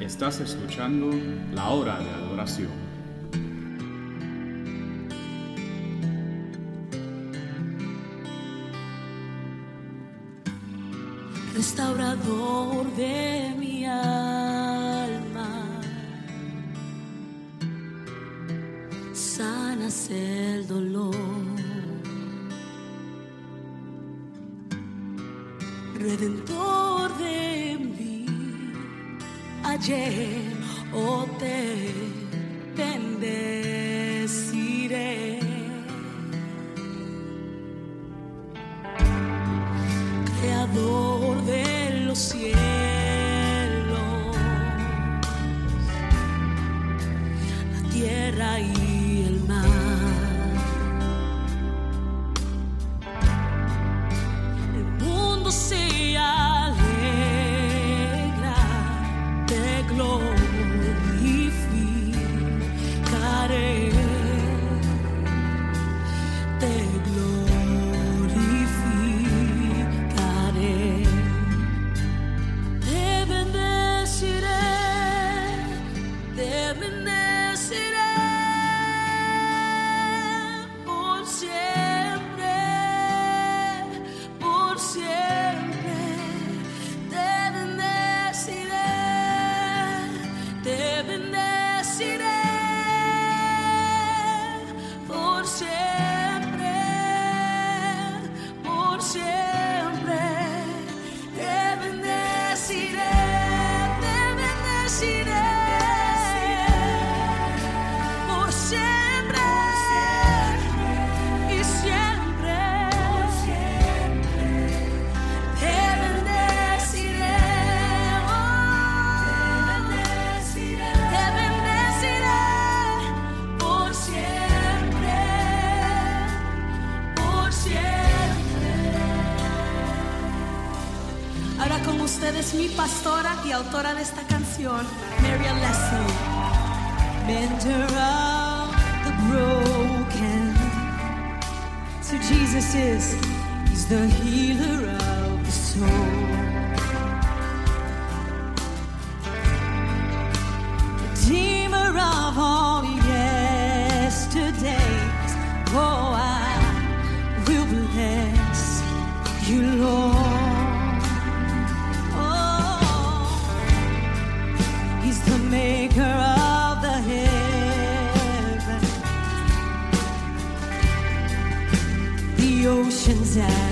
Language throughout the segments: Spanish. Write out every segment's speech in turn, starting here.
Estás escuchando la hora de adoración. Restaurador de mi alma, sanas el dolor, redentor. calle o oh, te pastora y autora de esta canción, Maria Leslie. Mender of the broken. So Jesus is, he's the healer of the soul. time.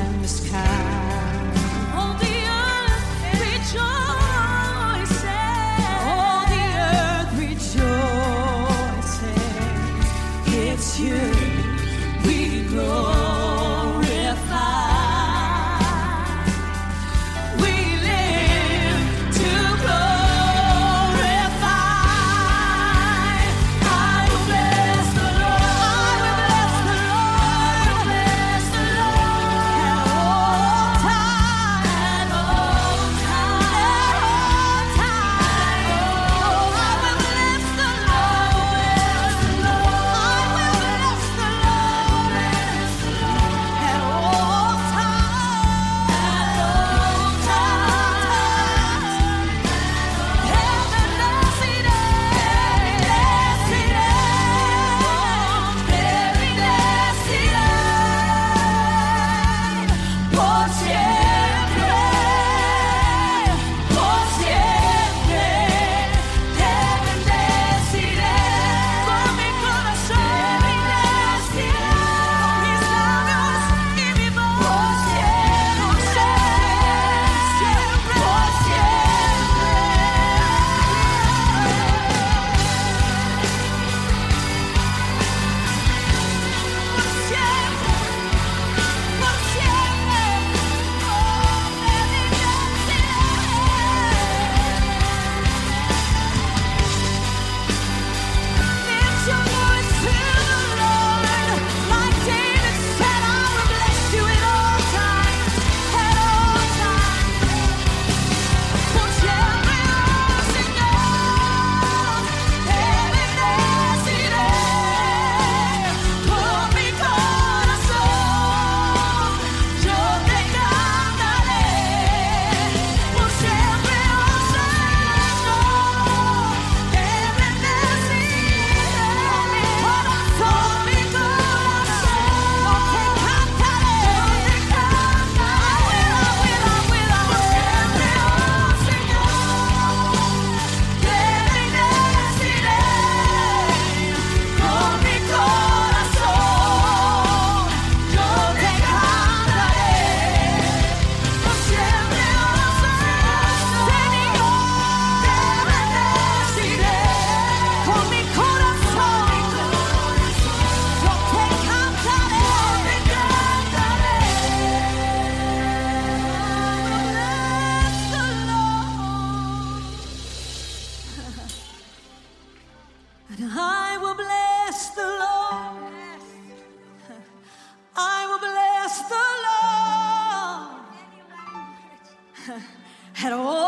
at all.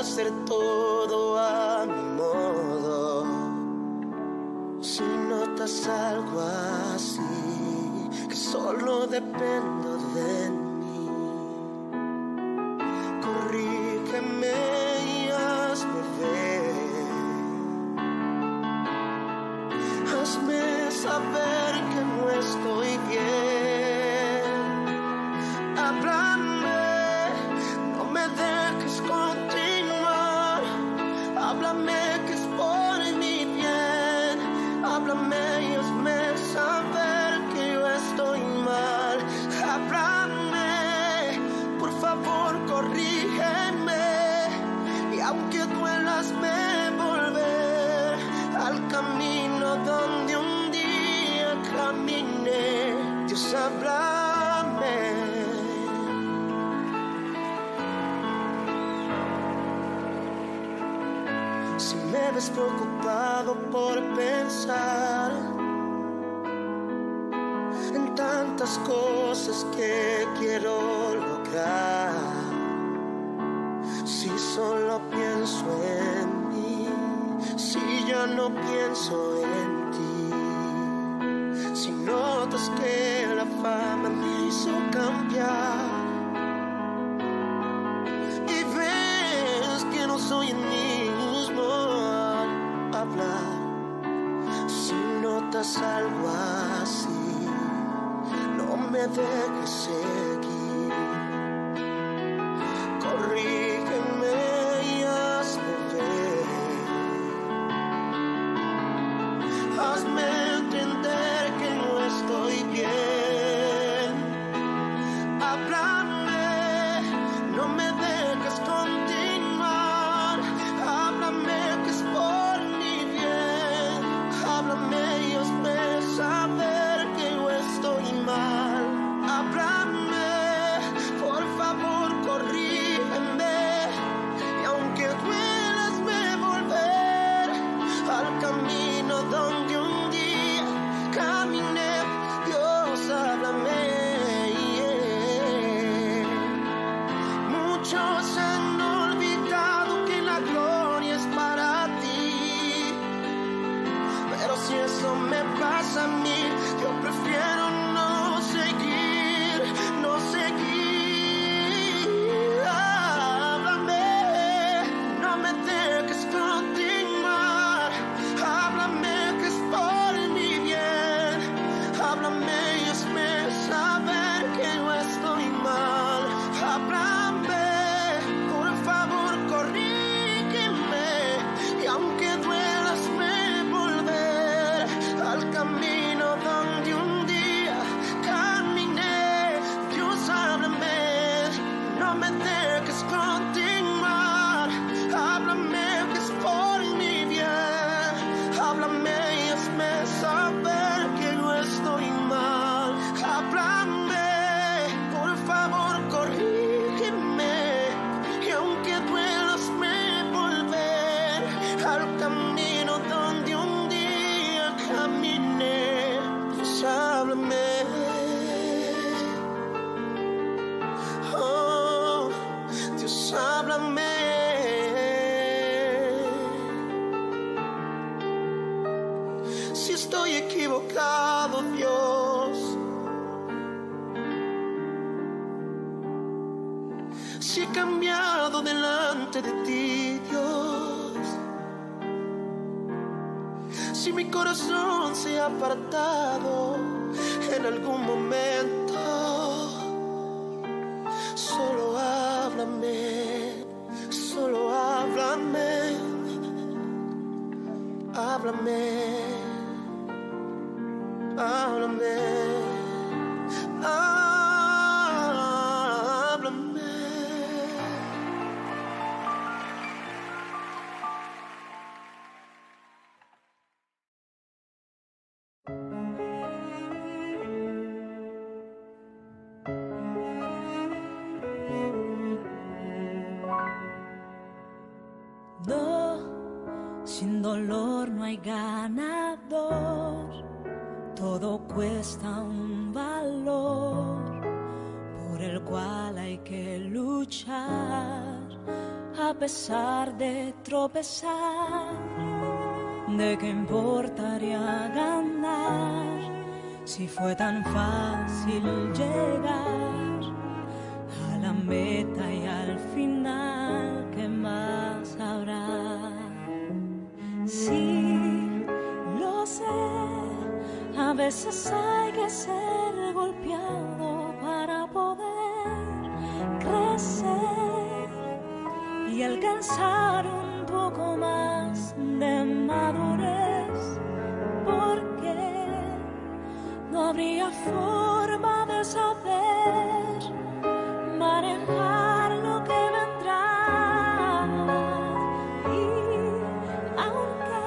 hacer todo a mi modo. Si notas algo así, que solo dependo de mí en algún momento, tropezar. ¿De qué importaría ganar si fue tan fácil llegar a la meta y al final? ¿Qué más habrá? Sí, lo sé. A veces hay que ser golpeado para poder crecer y alcanzar un habría forma de saber manejar lo que vendrá. Y aunque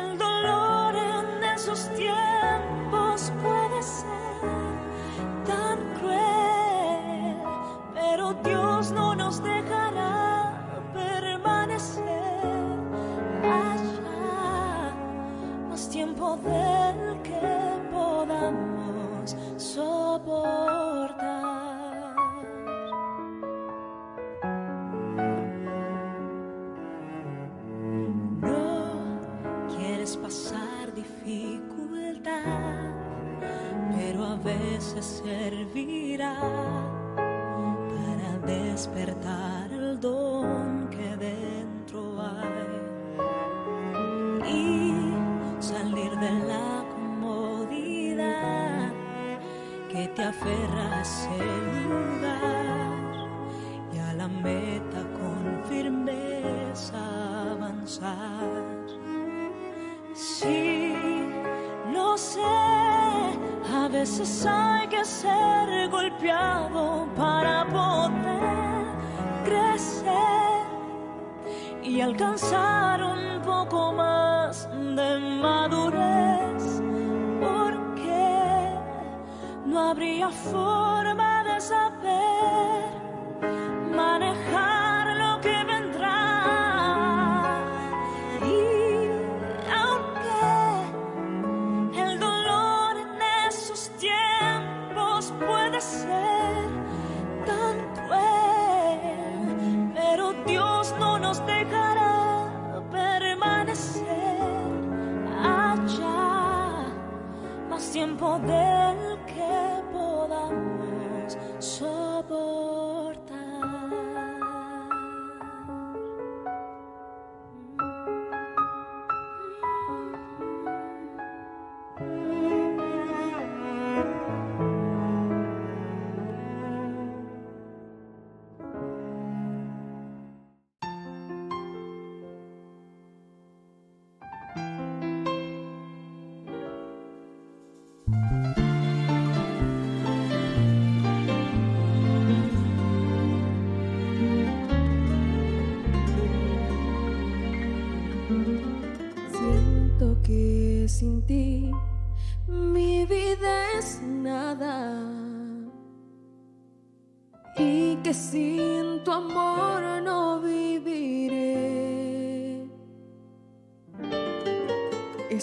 el dolor en esos tiempos puede ser tan cruel, pero Dios no nos dejará permanecer allá más tiempo del que Cô que te aferra a ese lugar y a la meta con firmeza avanzar. Sí, lo sé, a veces hay que ser golpeado para poder crecer y alcanzar un poco más no habría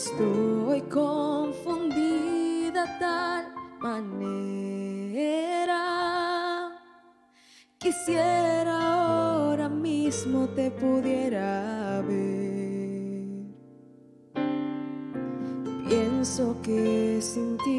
Estoy confundida tal manera. Quisiera ahora mismo te pudiera ver. Pienso que sin ti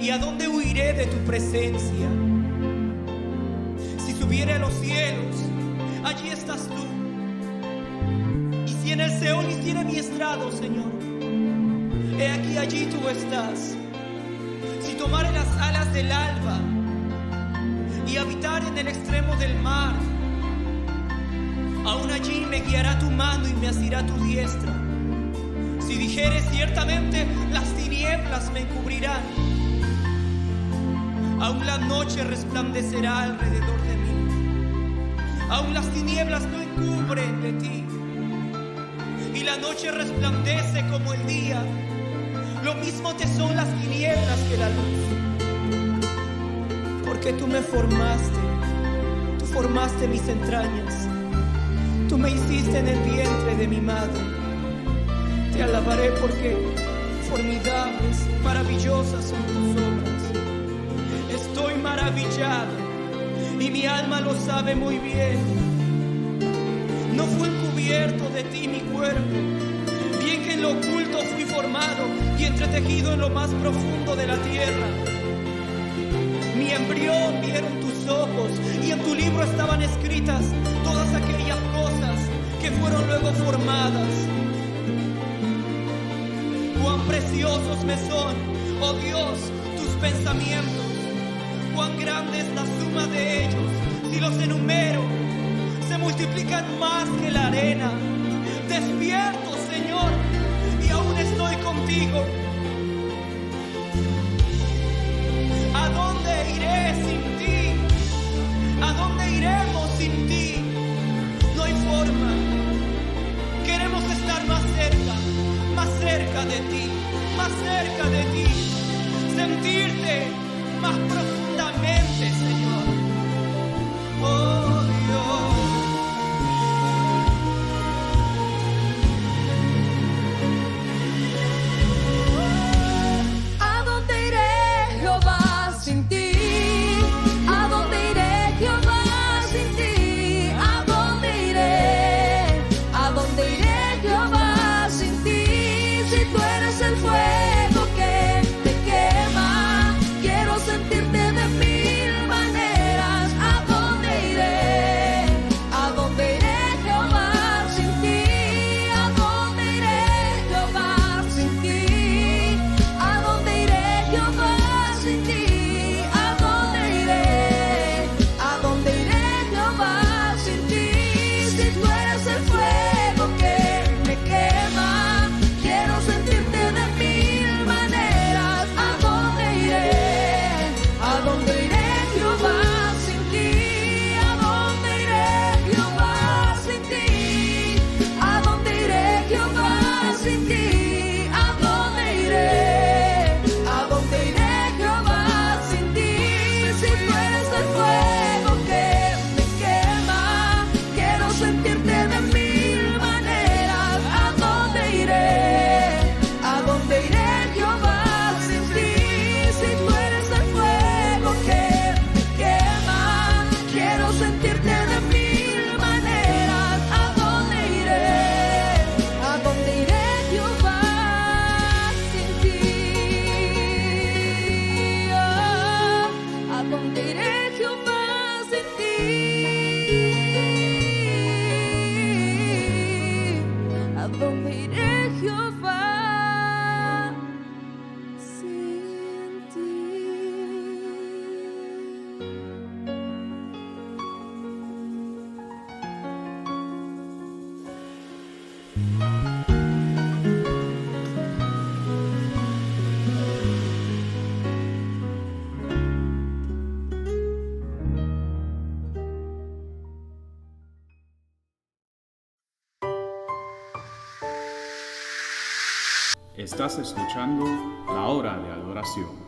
¿Y a dónde huiré de tu presencia? Si subiere a los cielos, allí estás tú. Y si en el Seol hiciera mi estrado, Señor, he aquí allí tú estás. Si tomare las alas del alba y habitar en el extremo del mar, aún allí me guiará tu mano y me asirá tu diestra. Si dijere ciertamente, las tinieblas me encubrirán aún la noche resplandecerá alrededor de mí, aún las tinieblas no encubren de ti, y la noche resplandece como el día, lo mismo te son las tinieblas que la luz, porque tú me formaste, tú formaste mis entrañas, tú me hiciste en el vientre de mi madre. Te alabaré porque formidables, maravillosas son tus obras. Y mi alma lo sabe muy bien. No fue encubierto de ti mi cuerpo, bien que en lo oculto fui formado y entretejido en lo más profundo de la tierra. Mi embrión vieron tus ojos y en tu libro estaban escritas todas aquellas cosas que fueron luego formadas cuán preciosos me son, oh Dios, tus pensamientos, grande es la suma de ellos, si los enumero, se multiplican más que la arena. Despierto, Señor, y aún estoy contigo. ¿A dónde iré sin ti? ¿A dónde iremos sin ti? No hay forma. Queremos estar más cerca más cerca de ti, más cerca de ti, Estás escuchando la hora de adoración.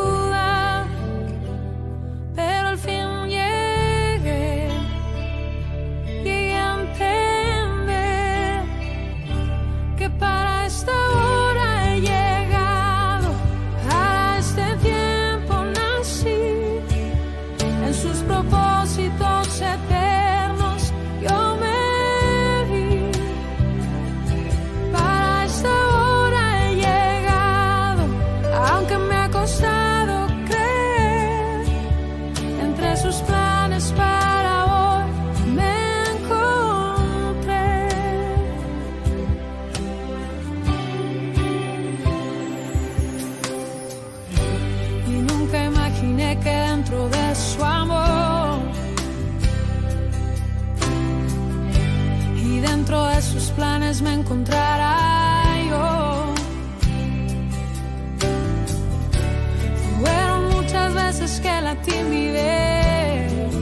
timidez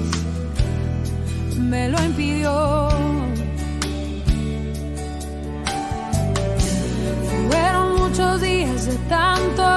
me lo impidió. Fueron muchos días de tanto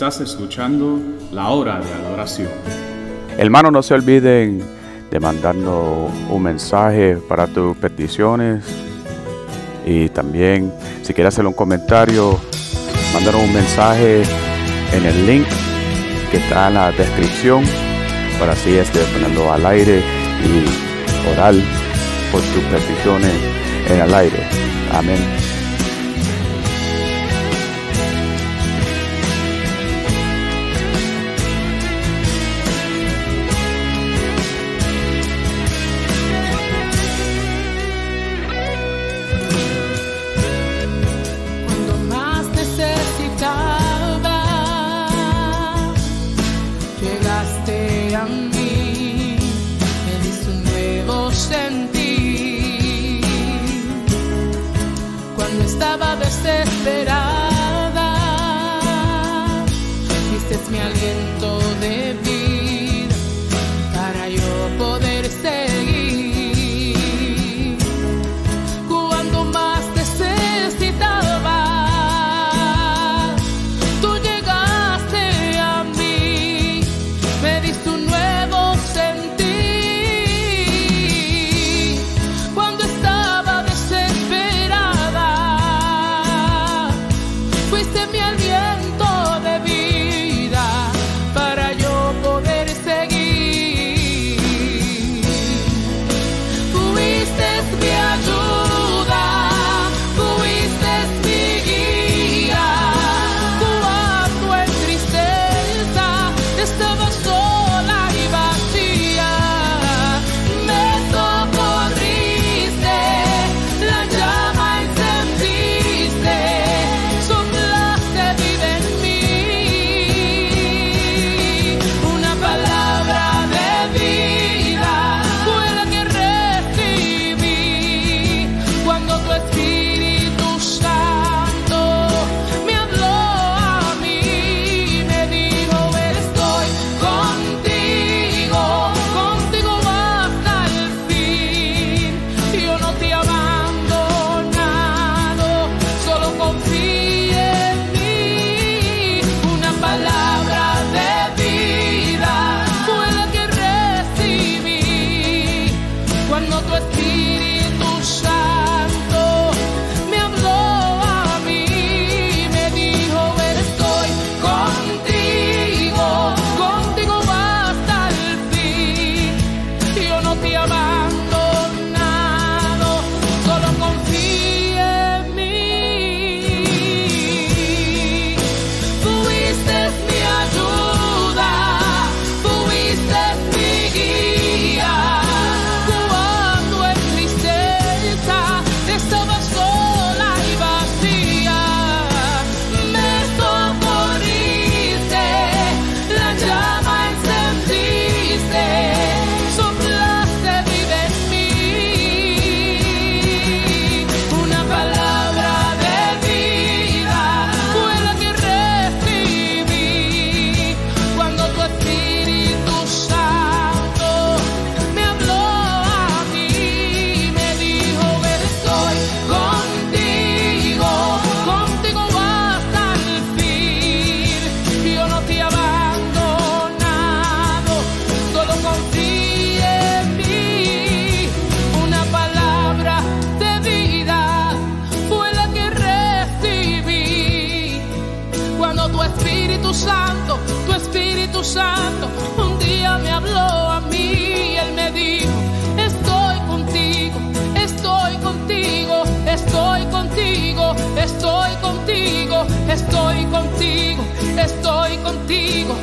Estás escuchando la hora de adoración. Hermano, no se olviden de mandarnos un mensaje para tus peticiones. Y también, si quieres hacer un comentario, mándanos un mensaje en el link que está en la descripción para así este, ponerlo al aire y orar por tus peticiones en el aire. Amén. Tu Espíritu Santo, un día me habló a mí y él me dijo, estoy contigo, estoy contigo, estoy contigo, estoy contigo, estoy contigo, estoy contigo.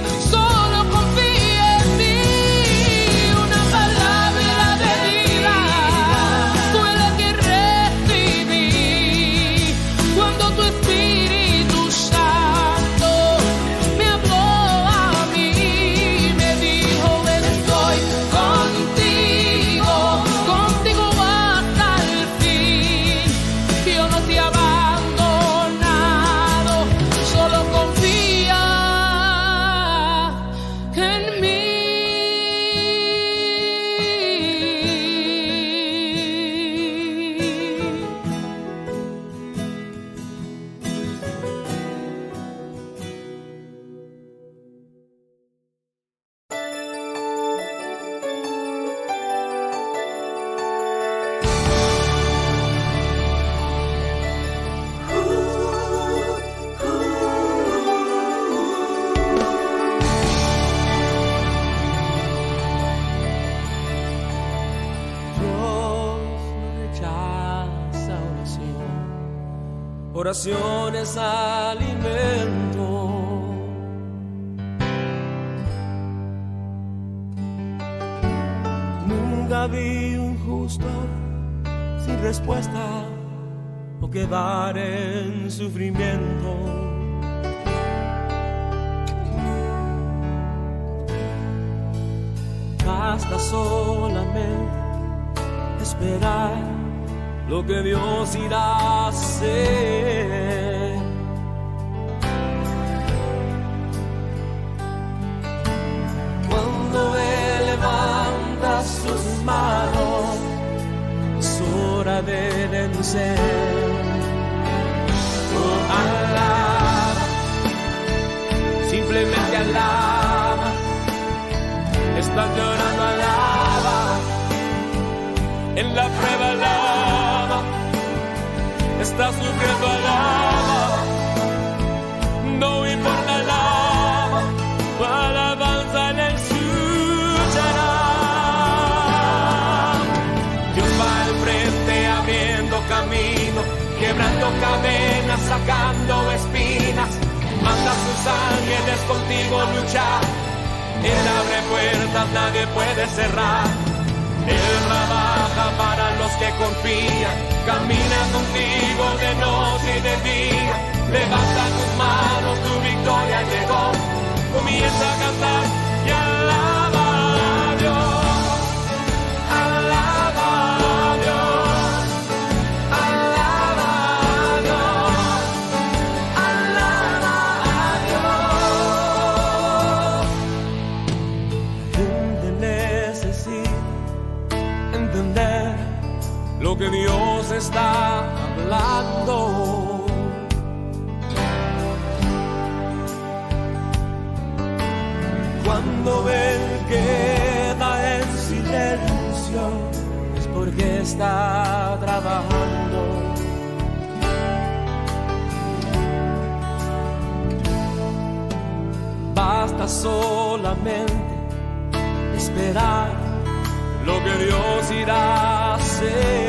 Hora de vencer. Oh, alaba, simplemente alaba. Están llorando, alaba en la prueba alaba, está sufriendo alaba, cadenas, sacando espinas, manda a sus ángeles contigo luchar. Él abre puertas, nadie puede cerrar. Él trabaja para los que confían, camina contigo de noche y de día. Levanta tus manos, tu victoria llegó. Comienza a cantar está hablando. Cuando Él queda en silencio es porque está trabajando. Basta solamente esperar lo que Dios irá a hacer.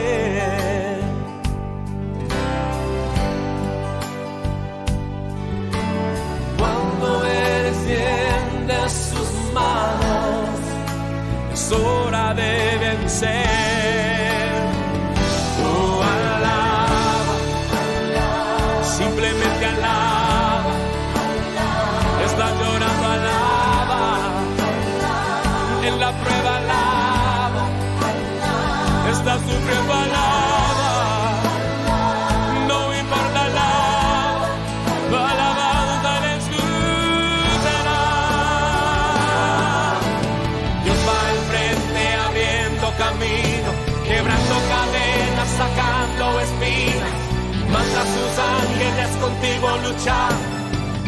Luchar.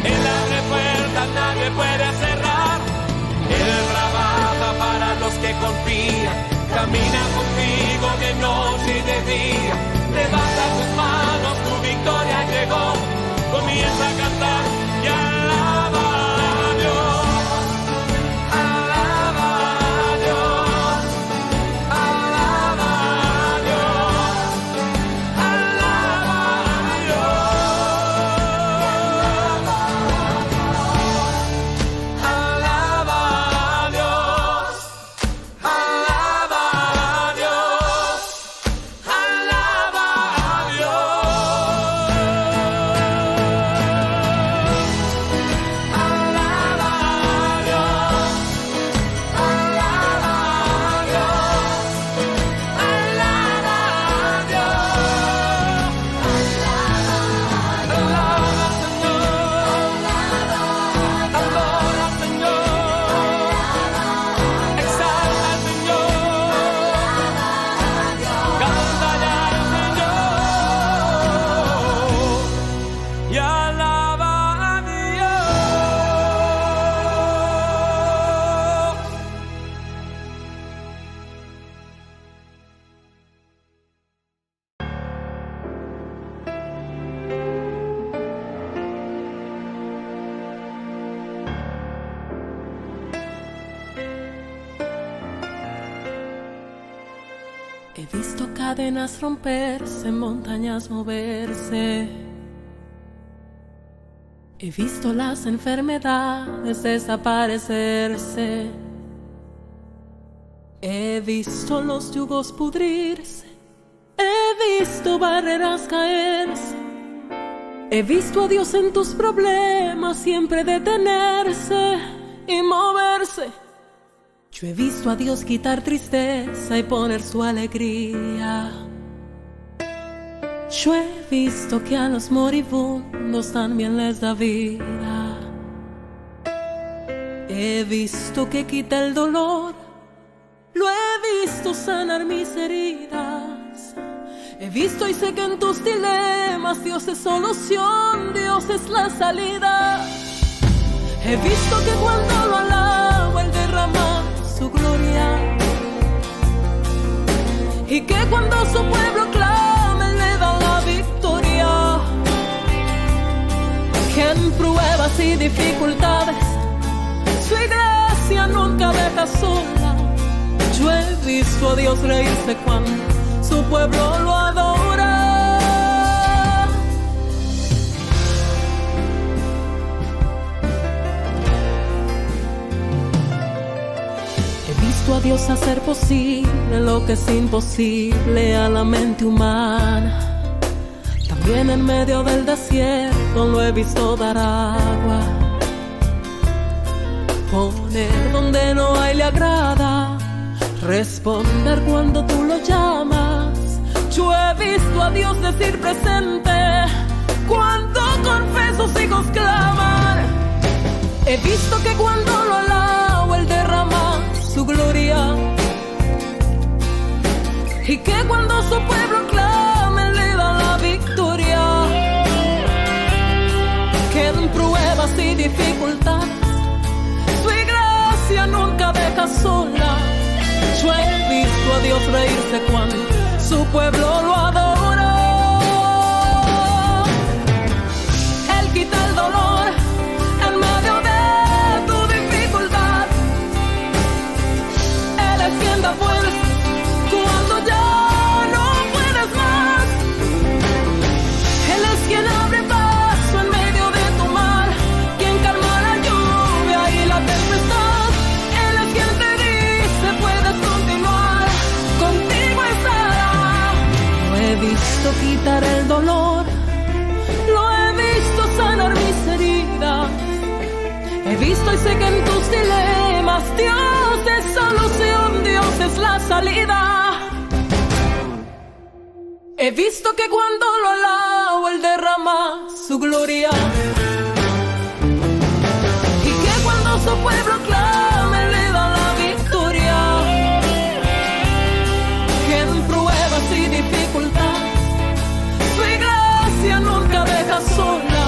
Él abre puertas, nadie puede cerrar. Él trabaja para los que confían. Camina contigo de noche y de día. Levanta tus manos, tu victoria llegó. Comienza a cantar cadenas romperse, montañas moverse. He visto las enfermedades desaparecerse. He visto los yugos pudrirse. He visto barreras caerse. He visto a Dios en tus problemas siempre detenerse y moverse. Yo he visto a Dios quitar tristeza y poner su alegría. Yo he visto que a los moribundos también les da vida. He visto que quita el dolor. Lo he visto sanar mis heridas. He visto y sé que en tus dilemas Dios es solución, Dios es la salida. He visto que cuando lo derrama su gloria. Y que cuando su pueblo clama Él le da la victoria. Que en pruebas y dificultades su iglesia nunca deja sola. Yo he visto a Dios reírse cuando su pueblo lo adora. A Dios hacer posible lo que es imposible a la mente humana. También en medio del desierto lo he visto dar agua. Poner donde no hay le agrada. Responder cuando tú lo llamas. Yo he visto a Dios decir presente cuando con fe sus hijos claman. He visto que cuando lo derrama su gloria. Y que cuando su pueblo clama Él le da la victoria. Que en pruebas y dificultades su iglesia nunca deja sola. Yo he visto a Dios reírse cuando su pueblo lo adora. Que en tus dilemas Dios es solución, Dios es la salida. He visto que cuando lo alabo Él derrama su gloria. Y que cuando su pueblo clama Él le da la victoria. Que en pruebas y dificultades su iglesia nunca deja sola.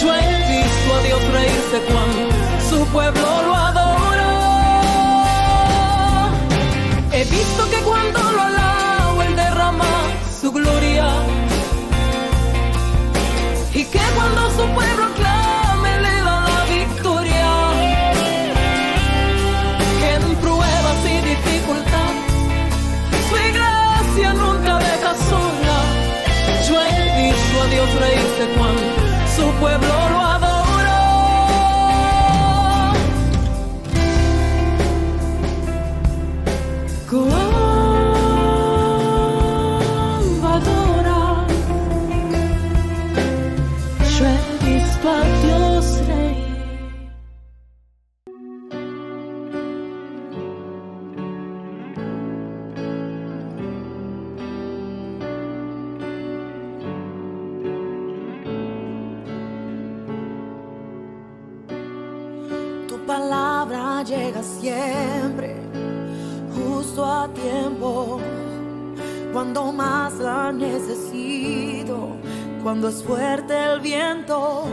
Yo he visto a Dios reírse cuando su pueblo lo adora. Fuerte el viento,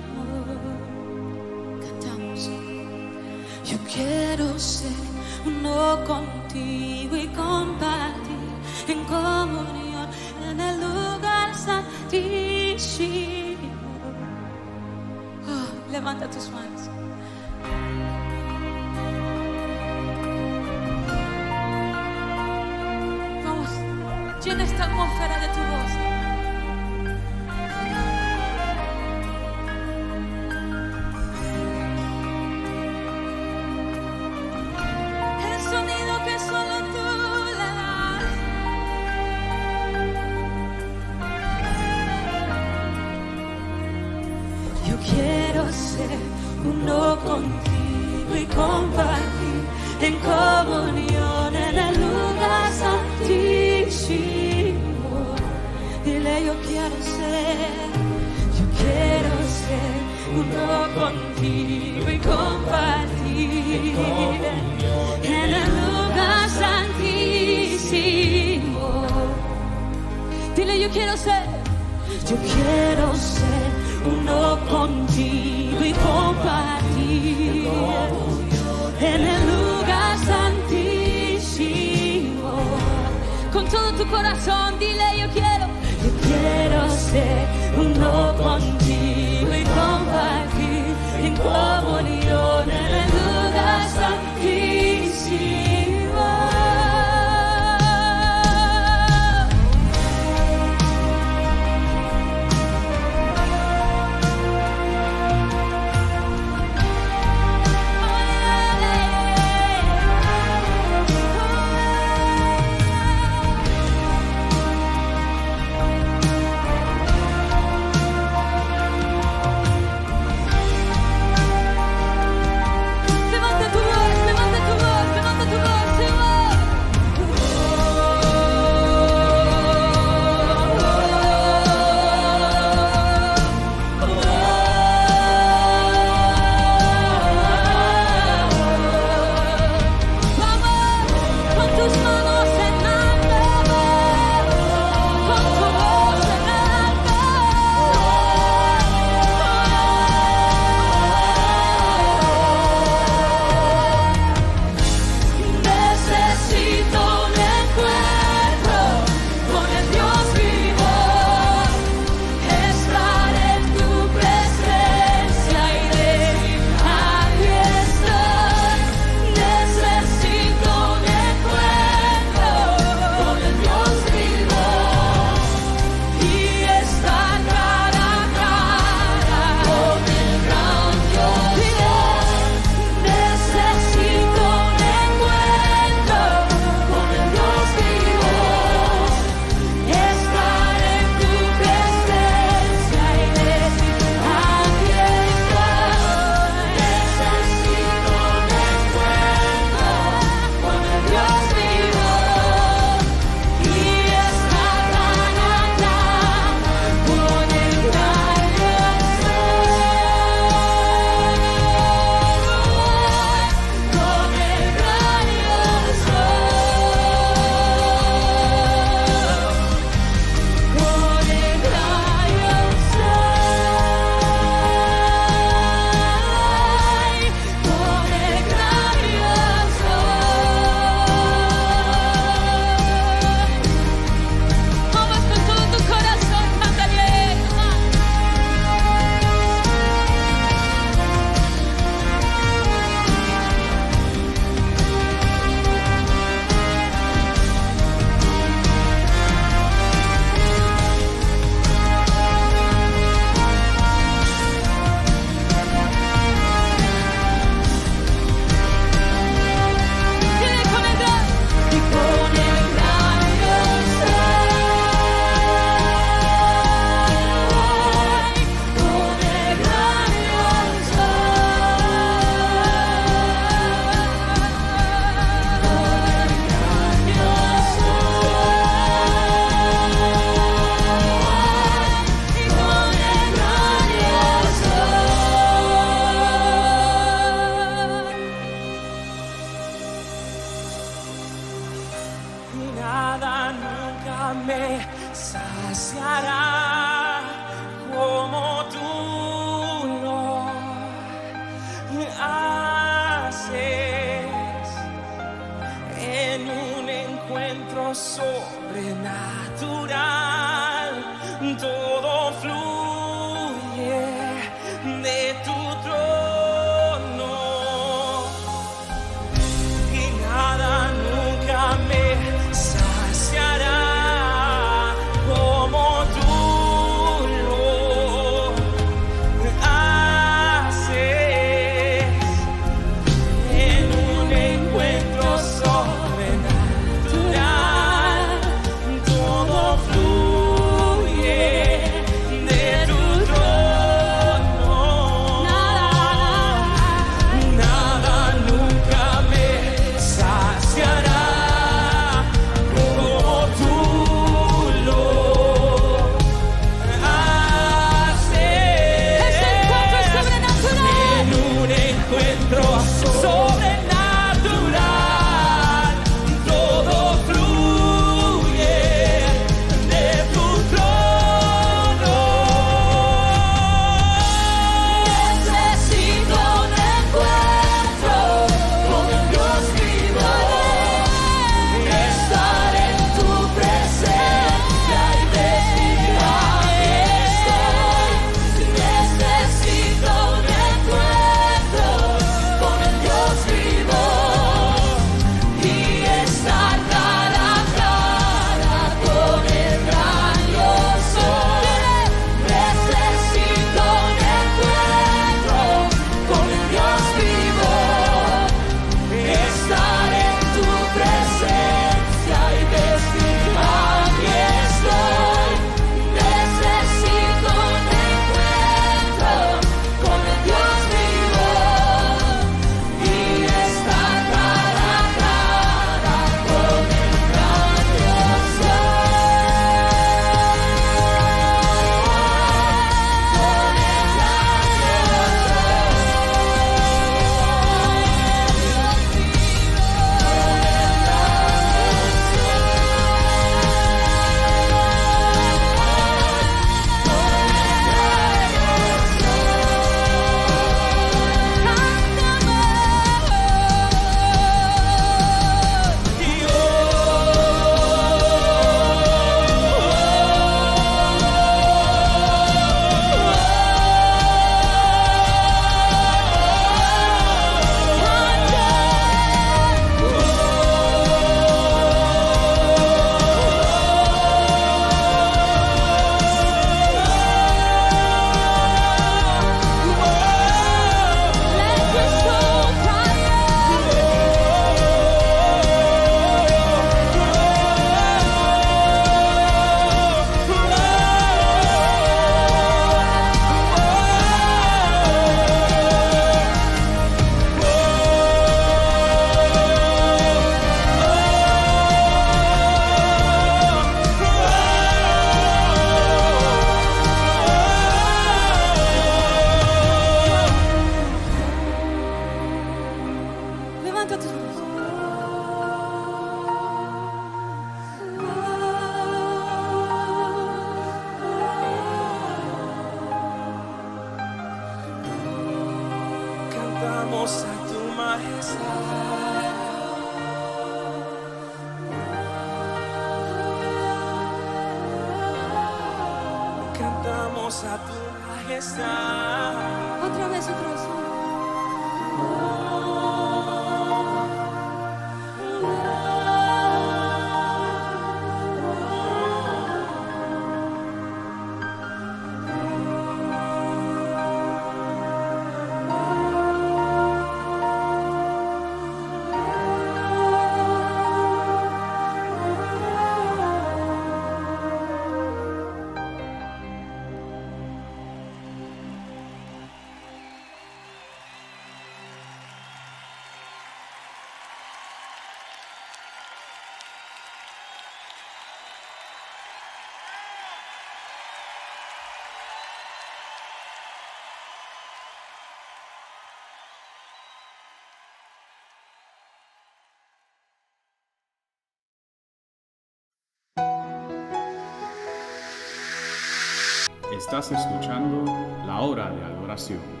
Estás escuchando la hora de adoración.